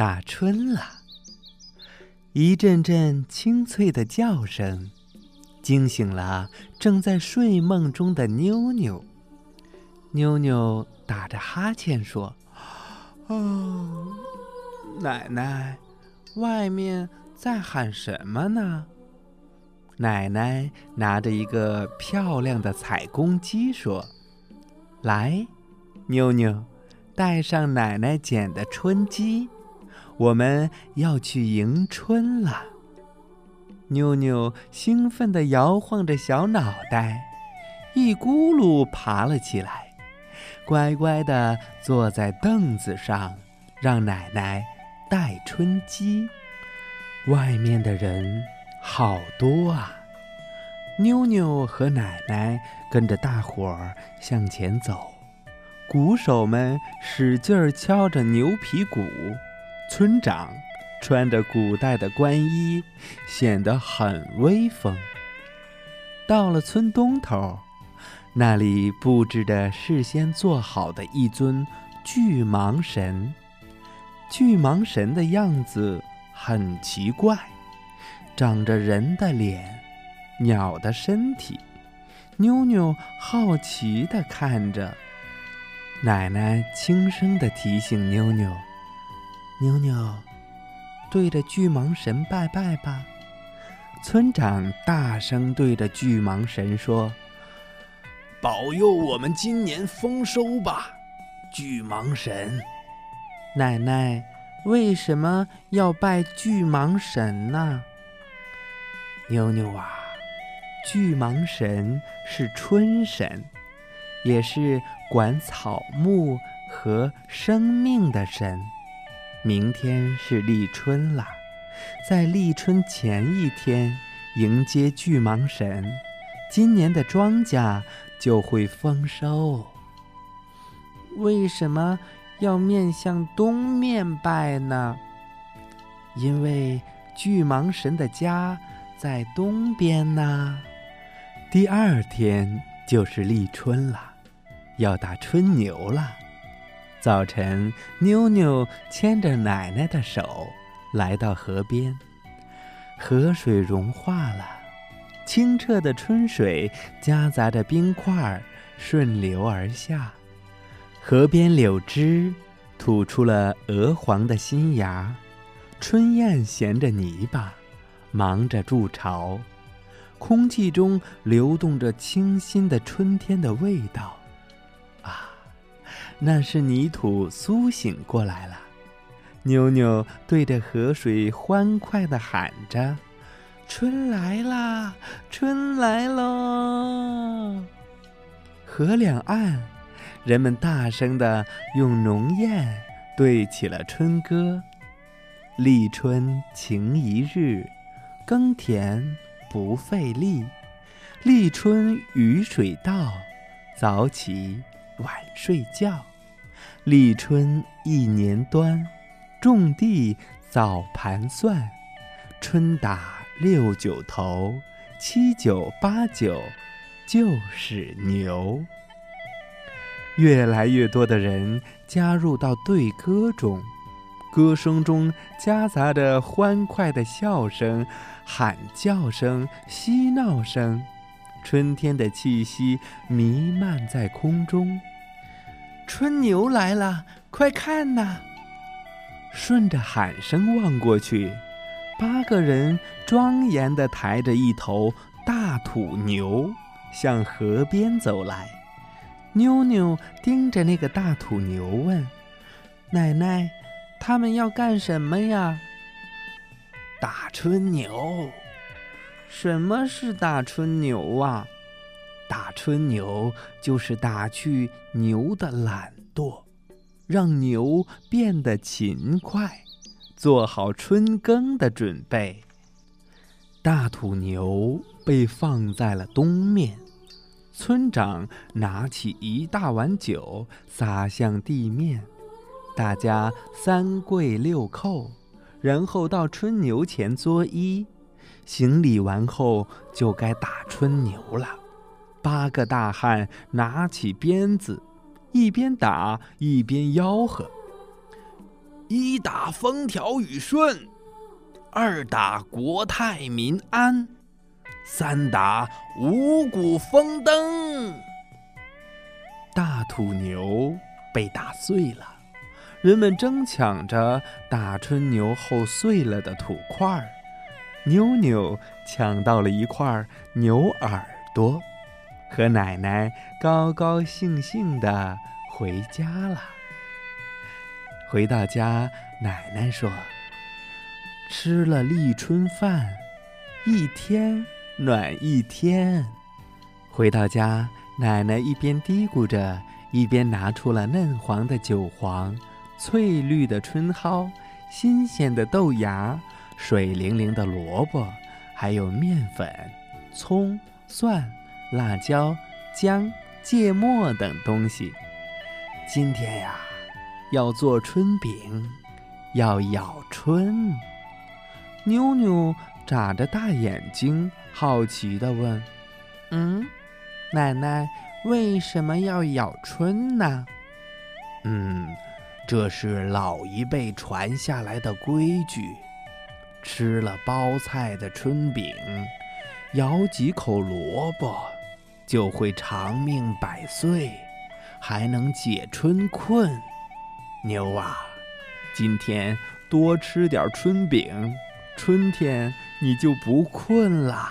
打春了。一阵阵清脆的叫声，惊醒了正在睡梦中的妞妞。妞妞打着哈欠说：“哦，奶奶，外面在喊什么呢？”奶奶拿着一个漂亮的彩公鸡说：“来，妞妞，带上奶奶捡的春鸡。”我们要去迎春了。妞妞兴奋地摇晃着小脑袋，一咕噜爬了起来，乖乖地坐在凳子上，让奶奶带春鸡。外面的人好多啊！妞妞和奶奶跟着大伙儿向前走，鼓手们使劲儿敲着牛皮鼓。村长穿着古代的官衣，显得很威风。到了村东头，那里布置着事先做好的一尊巨蟒神。巨蟒神的样子很奇怪，长着人的脸，鸟的身体。妞妞好奇地看着，奶奶轻声地提醒妞妞。妞妞，对着巨蟒神拜拜吧！村长大声对着巨蟒神说：“保佑我们今年丰收吧，巨蟒神！”奶奶，为什么要拜巨蟒神呢？妞妞啊，巨蟒神是春神，也是管草木和生命的神。明天是立春了，在立春前一天迎接巨蟒神，今年的庄稼就会丰收。为什么要面向东面拜呢？因为巨蟒神的家在东边呢。第二天就是立春了，要打春牛了。早晨，妞妞牵着奶奶的手来到河边。河水融化了，清澈的春水夹杂着冰块顺流而下。河边柳枝吐出了鹅黄的新芽，春燕衔着泥巴，忙着筑巢。空气中流动着清新的春天的味道。那是泥土苏醒过来了，妞妞对着河水欢快地喊着：“春来啦，春来喽！”河两岸，人们大声地用浓艳对起了春歌：“立春晴一日，耕田不费力；立春雨水到，早起晚睡觉。”立春一年端，种地早盘算，春打六九头，七九八九就是牛。越来越多的人加入到对歌中，歌声中夹杂着欢快的笑声、喊叫声、嬉闹声，春天的气息弥漫在空中。春牛来了，快看呐！顺着喊声望过去，八个人庄严地抬着一头大土牛向河边走来。妞妞盯着那个大土牛问：“奶奶，他们要干什么呀？”打春牛。什么是打春牛啊？打春牛就是打去牛的懒惰，让牛变得勤快，做好春耕的准备。大土牛被放在了东面，村长拿起一大碗酒洒向地面，大家三跪六叩，然后到春牛前作揖，行礼完后就该打春牛了。八个大汉拿起鞭子，一边打一边吆喝：“一打风调雨顺，二打国泰民安，三打五谷丰登。大土牛被打碎了，人们争抢着打春牛后碎了的土块儿。妞妞抢到了一块牛耳朵，和奶奶高高兴兴地回家了。回到家，奶奶说：“吃了立春饭，一天暖一天。”回到家，奶奶一边嘀咕着，一边拿出了嫩黄的韭黄、翠绿的春蒿、新鲜的豆芽。水灵灵的萝卜，还有面粉、葱、蒜、辣椒、姜、芥末等东西。今天呀，要做春饼，要咬春。妞妞眨着大眼睛，好奇地问：“嗯，奶奶为什么要咬春呢？”“嗯，这是老一辈传下来的规矩。”吃了包菜的春饼，咬几口萝卜，就会长命百岁，还能解春困。牛啊，今天多吃点春饼，春天你就不困了。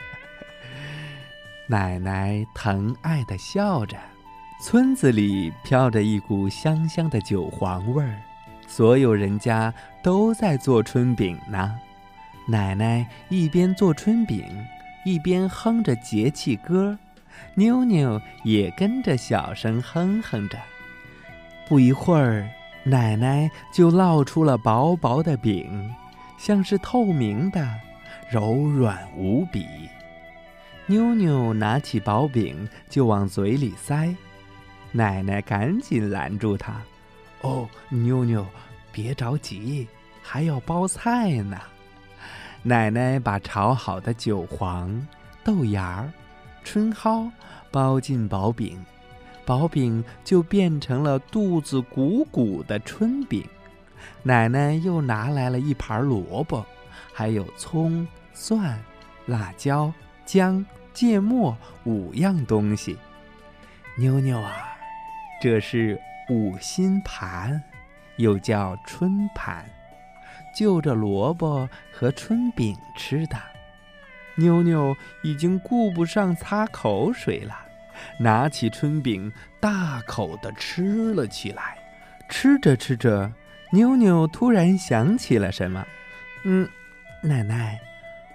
奶奶疼爱的笑着，村子里飘着一股香香的韭黄味儿。所有人家都在做春饼呢，奶奶一边做春饼，一边哼着节气歌，妞妞也跟着小声哼哼着。不一会儿，奶奶就烙出了薄薄的饼，像是透明的，柔软无比。妞妞拿起薄饼就往嘴里塞，奶奶赶紧拦住她。哦，妞妞，别着急，还要包菜呢。奶奶把炒好的韭黄、豆芽儿、春蒿包进薄饼，薄饼就变成了肚子鼓鼓的春饼。奶奶又拿来了一盘萝卜，还有葱、蒜、辣椒、姜、芥末五样东西。妞妞啊，这是。五心盘，又叫春盘，就着萝卜和春饼吃的。妞妞已经顾不上擦口水了，拿起春饼大口的吃了起来。吃着吃着，妞妞突然想起了什么：“嗯，奶奶，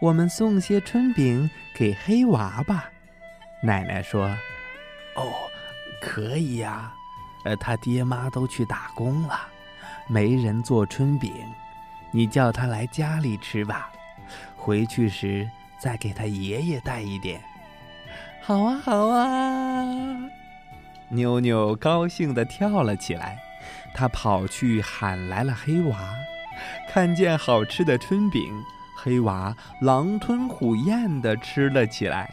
我们送些春饼给黑娃吧。”奶奶说：“哦，可以呀。”呃，他爹妈都去打工了，没人做春饼，你叫他来家里吃吧。回去时再给他爷爷带一点。好啊，好啊！妞妞高兴地跳了起来，她跑去喊来了黑娃。看见好吃的春饼，黑娃狼吞虎咽地吃了起来。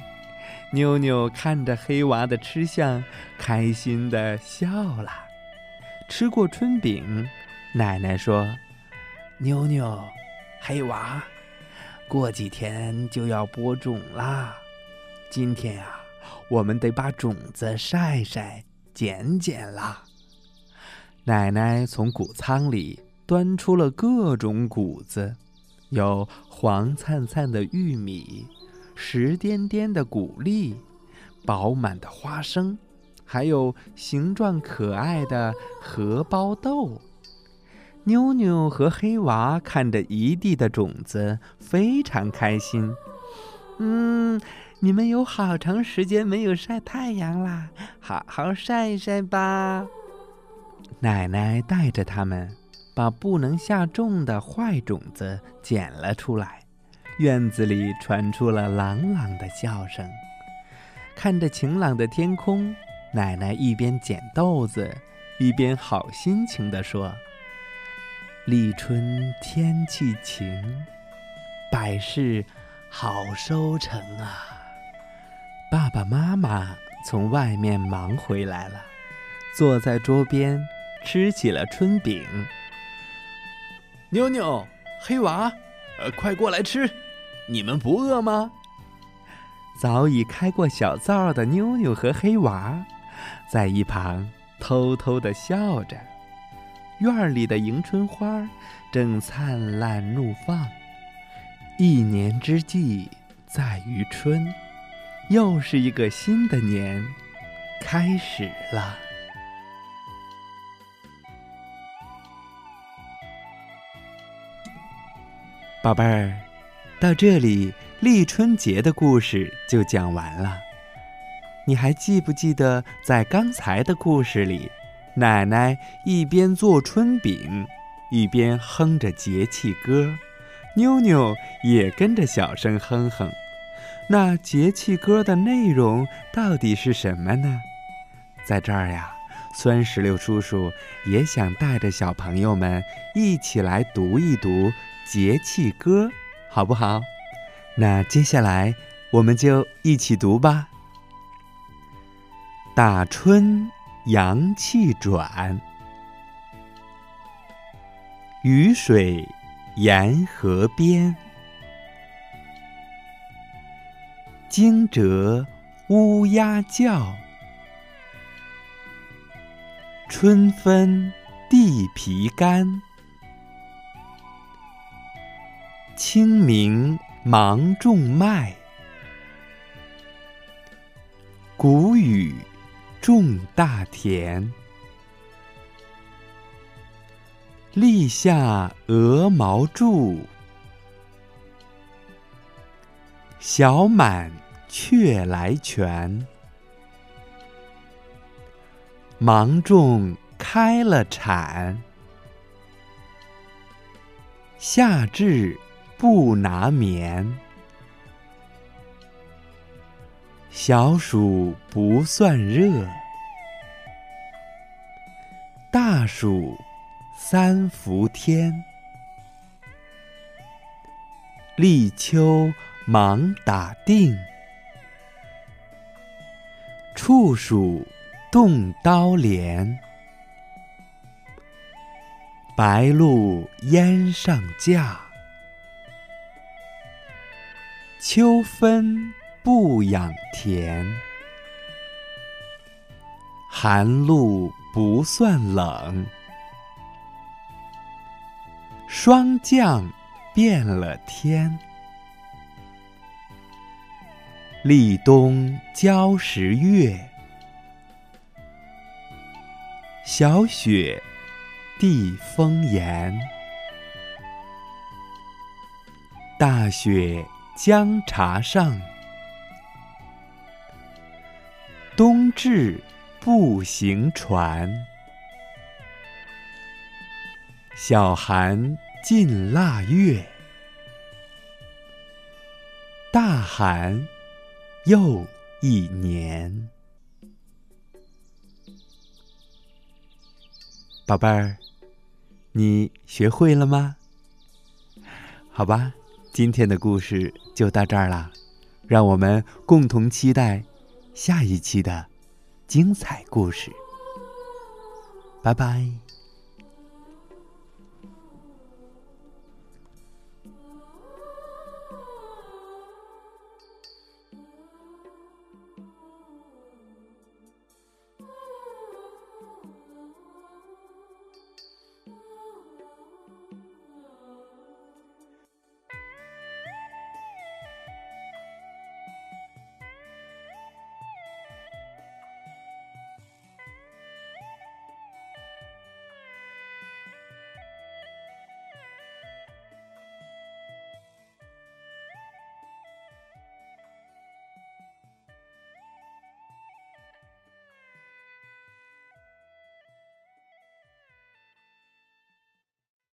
妞妞看着黑娃的吃相，开心的笑了。吃过春饼，奶奶说：“妞妞，黑娃，过几天就要播种啦。今天呀，我们得把种子晒晒、捡捡啦。”奶奶从谷仓里端出了各种谷子，有黄灿灿的玉米。实颠颠的谷粒，饱满的花生，还有形状可爱的荷包豆。妞妞和黑娃看着一地的种子，非常开心。嗯，你们有好长时间没有晒太阳啦，好好晒一晒吧。奶奶带着他们，把不能下种的坏种子捡了出来。院子里传出了朗朗的笑声。看着晴朗的天空，奶奶一边捡豆子，一边好心情地说：“立春天气晴，百事好收成啊！”爸爸妈妈从外面忙回来了，坐在桌边，吃起了春饼。妞妞、黑娃，呃，快过来吃！你们不饿吗？早已开过小灶的妞妞和黑娃，在一旁偷偷的笑着。院里的迎春花正灿烂怒放。一年之计在于春，又是一个新的年开始了。宝贝儿，到这里立春节的故事就讲完了。你还记不记得在刚才的故事里，奶奶一边做春饼，一边哼着节气歌，妞妞也跟着小声哼哼。那节气歌的内容到底是什么呢？在这儿呀，酸石榴叔叔也想带着小朋友们一起来读一读。节气歌，好不好？那接下来我们就一起读吧。打春阳气转，雨水沿河边，惊蛰乌鸦叫，春分地皮干。清明忙种麦，谷雨种大田。立夏鹅毛住，小满雀来泉。芒种开了产，夏至。不拿棉，小暑不算热，大暑三伏天。立秋忙打定，处暑动刀镰。白露烟上架。秋分不养田，寒露不算冷，霜降变了天。立冬交十月，小雪地封严，大雪。江茶上，冬至不行船。小寒尽腊月，大寒又一年。宝贝儿，你学会了吗？好吧。今天的故事就到这儿了，让我们共同期待下一期的精彩故事。拜拜。